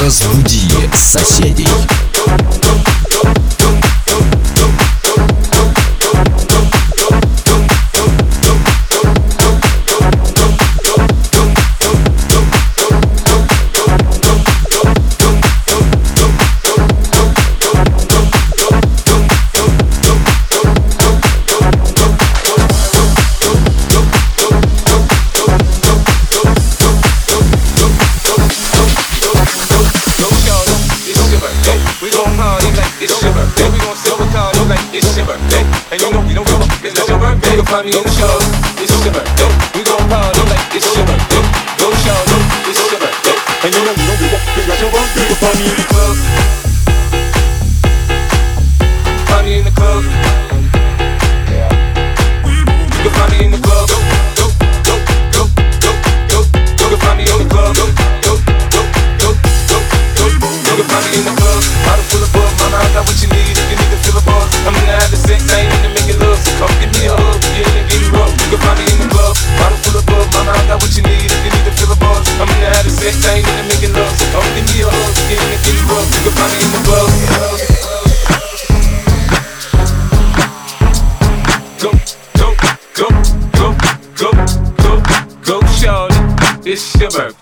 Разбуди соседей. it's all over. Go, go, shout, it's over. And you know you don't give up, cause your one. People find me in the club. Ain't in the making love. So come give me a hug, get in and get rough. You can find me in the club. Go, go, go, go, go, go, go, shorty. It's your birthday.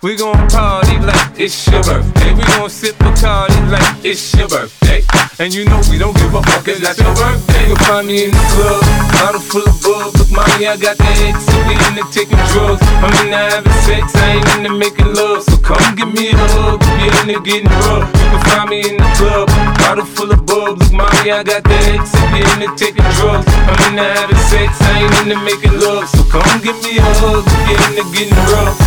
We gon' party like it's your birthday. We gon' sip a party like it's your birthday. And you know we don't give a fuck, it's not your birthday. You'll find me in the club, bottle full of bug. Look, mommy, I got the X, we in the taking drugs. I'm in the having sex, I ain't in the making love. So come give me a hug, if you're in the getting rough. You can find me in the club, bottle full of bug. Look, mommy, I got the X, we in the taking drugs. I'm in the having sex, I ain't in the making love. So come give me a hug, if you're in the getting rough.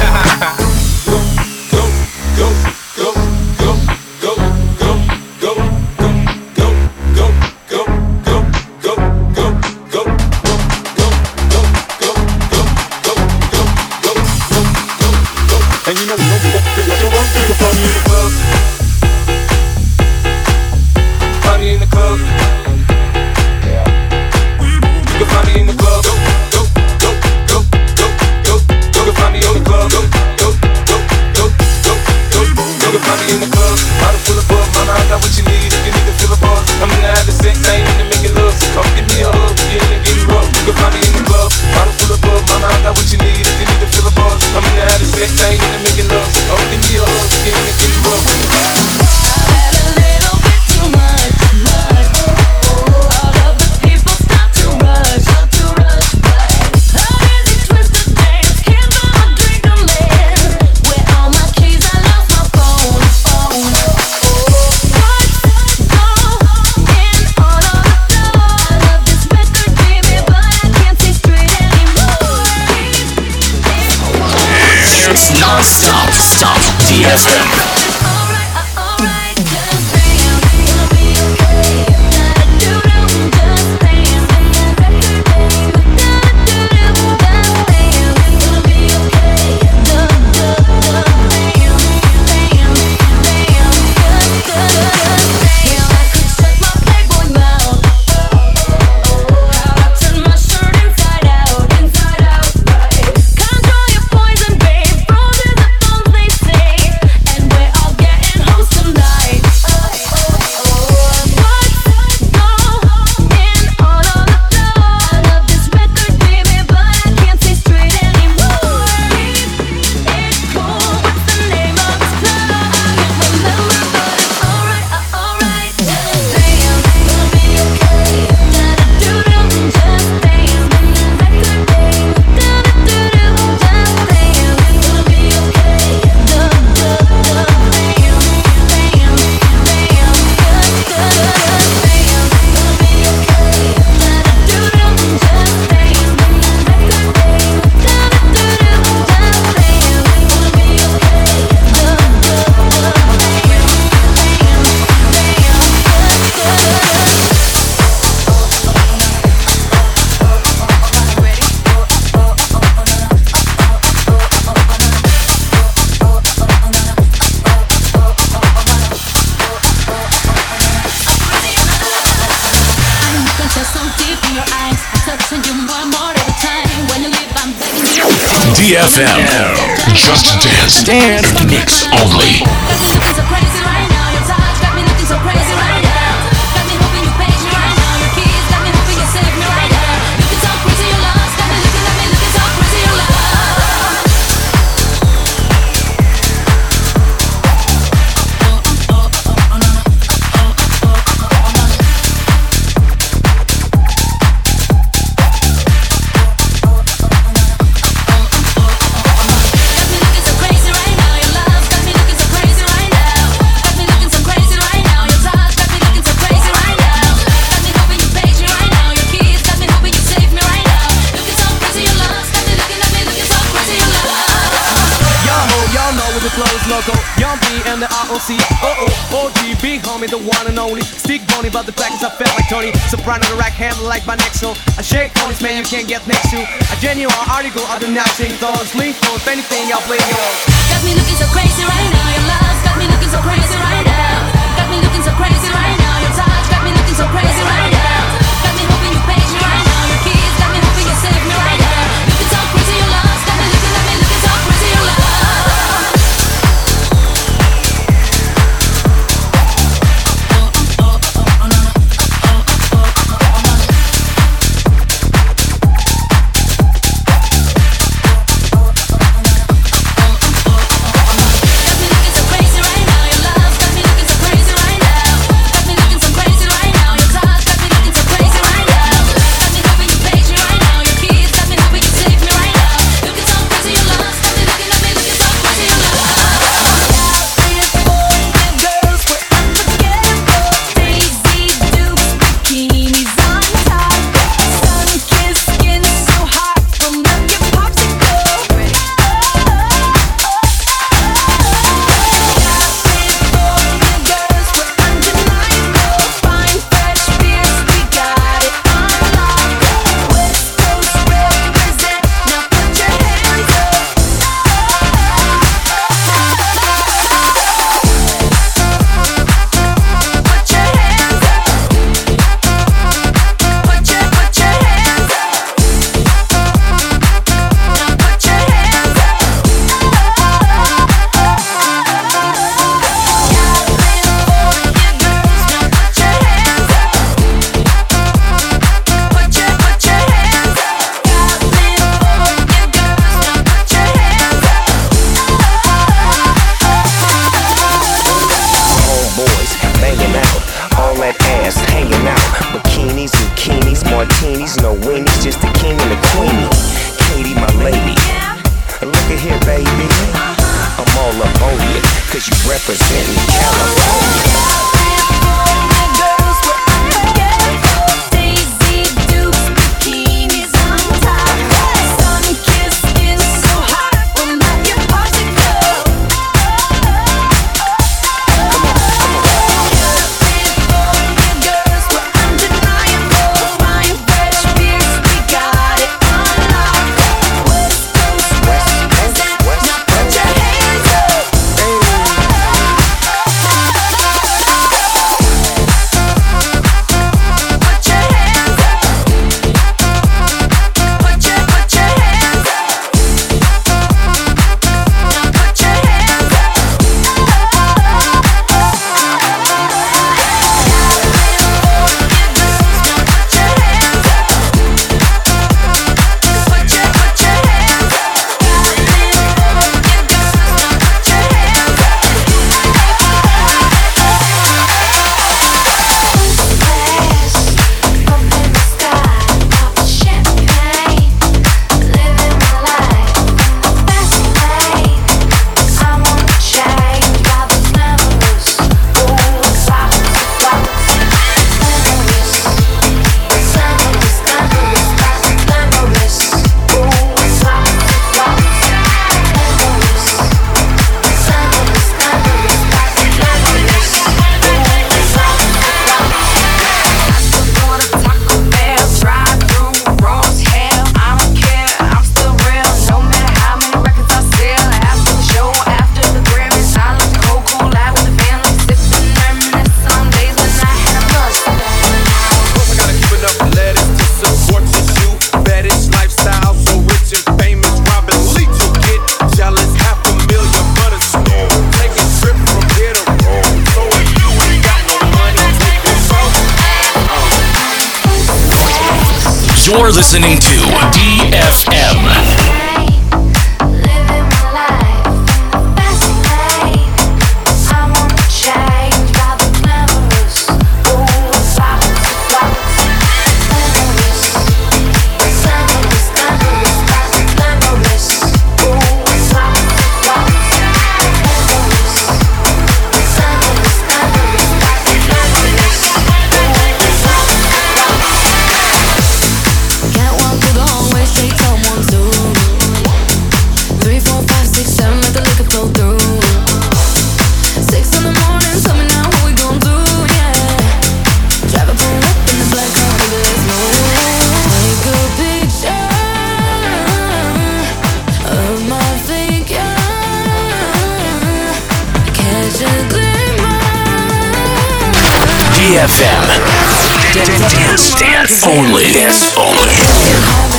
Fiesta. DFM. Just dance. Dance. Mix only. Soprano the rack handle like my next so I shake on this man you can't get next to. A genuine article of the nothing thoughts Link for anything I'll play you Got me looking so crazy right now Your love's got me looking so crazy right now listening to FM. Dance, dance, dance, dance. Only. Dance only.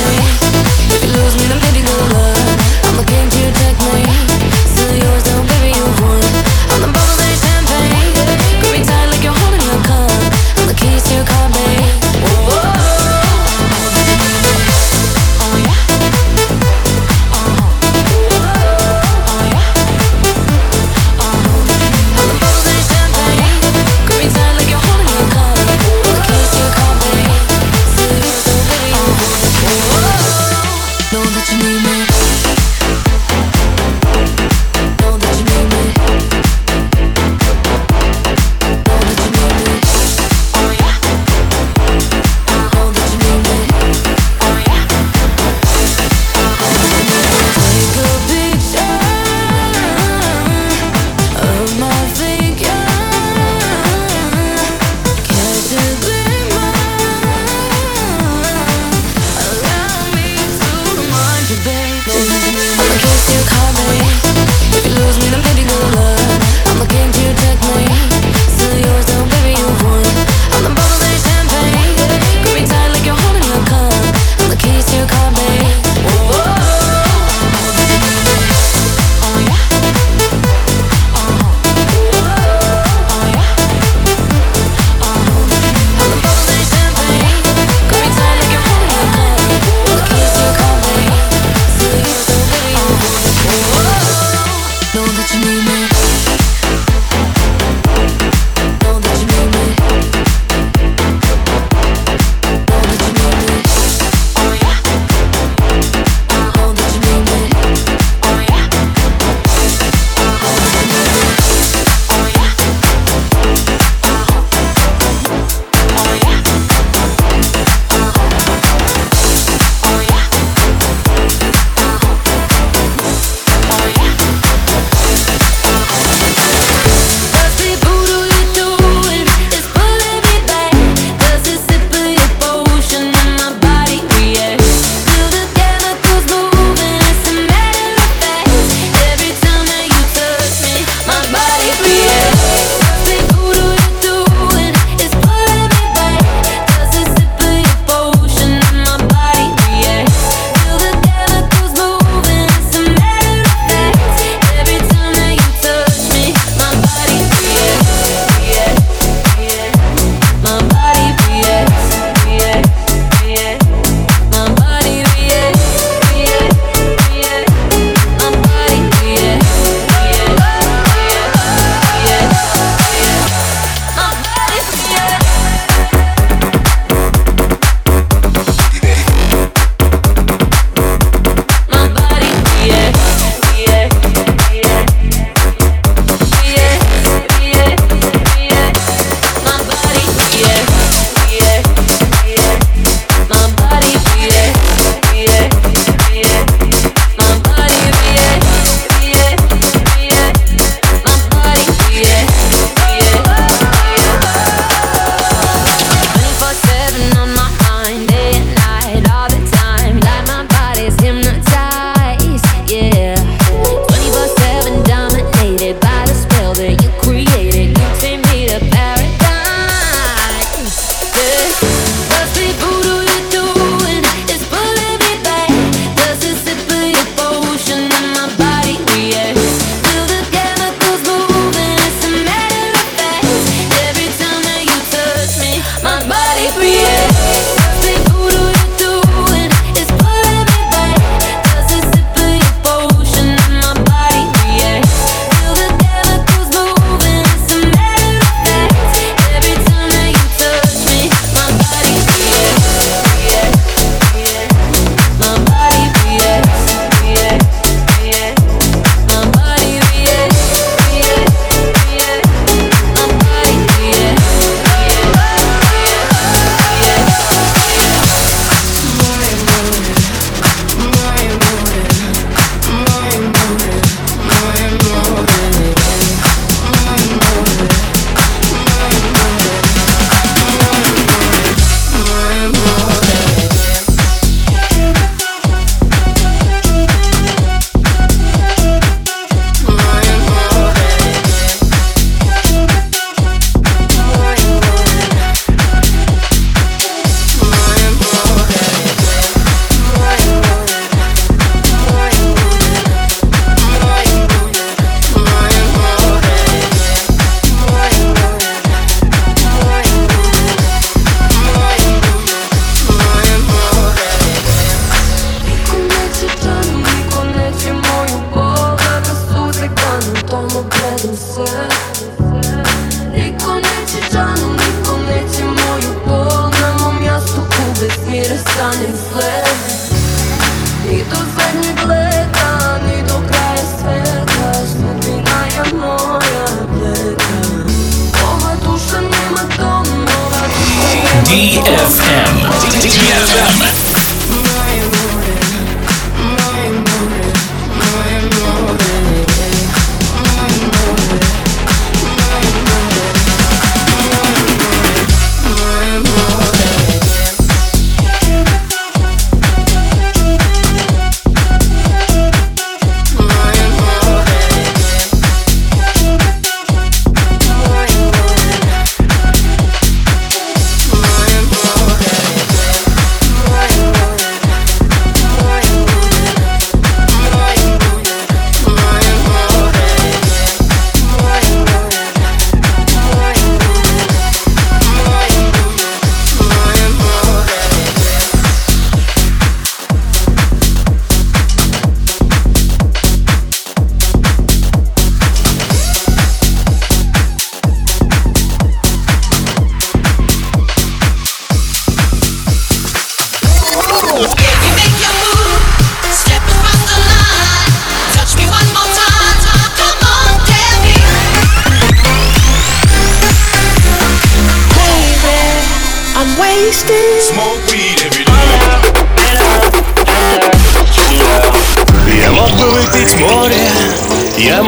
DFM. DFM.